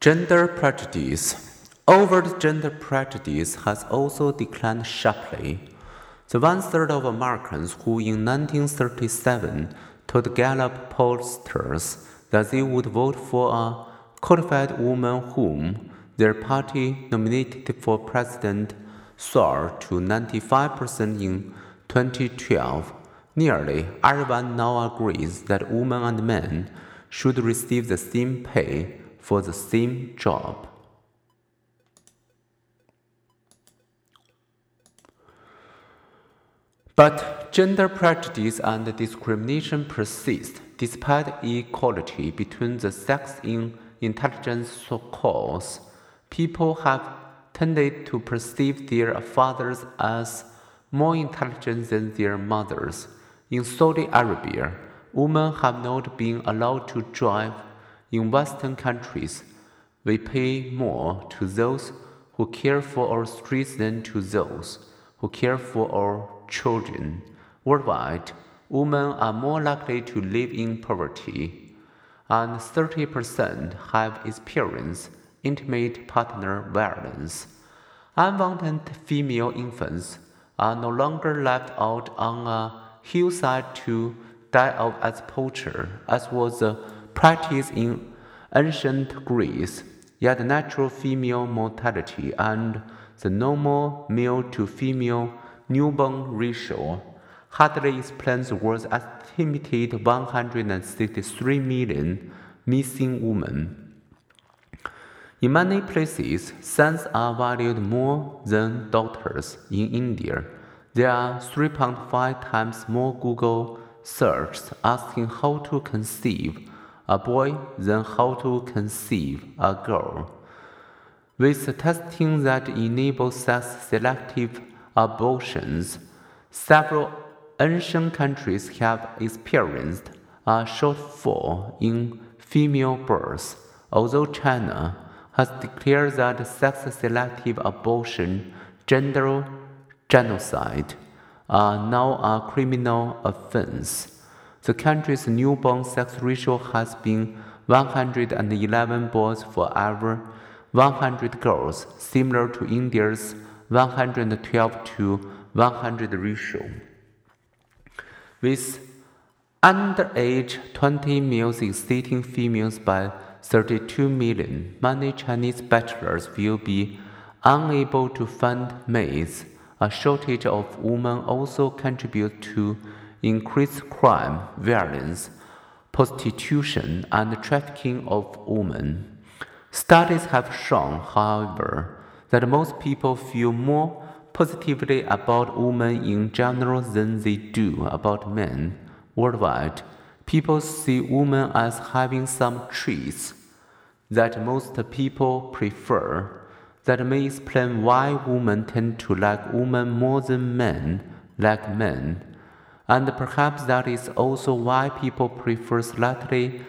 Gender prejudice. Overt gender prejudice has also declined sharply. The one third of Americans who in 1937 told Gallup pollsters that they would vote for a qualified woman whom their party nominated for president soared to 95% in 2012. Nearly everyone now agrees that women and men should receive the same pay for the same job. But gender prejudice and discrimination persist despite equality between the sex in intelligence scores. People have tended to perceive their fathers as more intelligent than their mothers. In Saudi Arabia, women have not been allowed to drive in Western countries, we pay more to those who care for our streets than to those who care for our children. Worldwide, women are more likely to live in poverty, and 30% have experienced intimate partner violence. Unwanted female infants are no longer left out on a hillside to die of exposure, as was the practiced in ancient Greece, yet natural female mortality and the normal male to female newborn ratio hardly explains the world's estimated 163 million missing women. In many places, sons are valued more than daughters. In India, there are 3.5 times more Google searches asking how to conceive a boy than how to conceive a girl. With testing that enables sex selective abortions, several Asian countries have experienced a shortfall in female births, although China has declared that sex selective abortion, gender genocide, are now a criminal offense. The country's newborn sex ratio has been 111 boys for every 100 girls, similar to India's 112 to 100 ratio. With underage 20 males exceeding females by 32 million, many Chinese bachelors will be unable to find mates. A shortage of women also contributes to increased crime, violence, prostitution, and trafficking of women. Studies have shown, however, that most people feel more positively about women in general than they do about men. Worldwide, people see women as having some traits that most people prefer. That may explain why women tend to like women more than men like men and perhaps that is also why people prefer slightly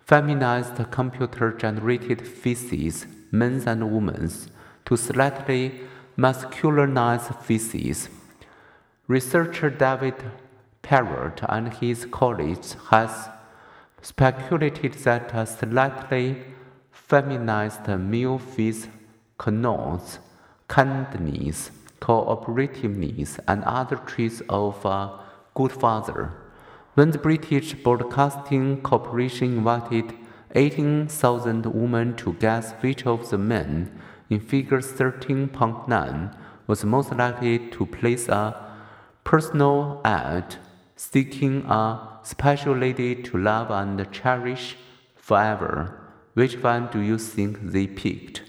feminized computer generated faces, men's and women's, to slightly masculinized faces. Researcher David Perrett and his colleagues has speculated that a slightly feminized male face connotes kindness, cooperativeness, and other traits of uh, good father. When the British Broadcasting Corporation invited 18,000 women to guess which of the men in figure 13.9 was most likely to place a personal ad seeking a special lady to love and cherish forever, which one do you think they picked?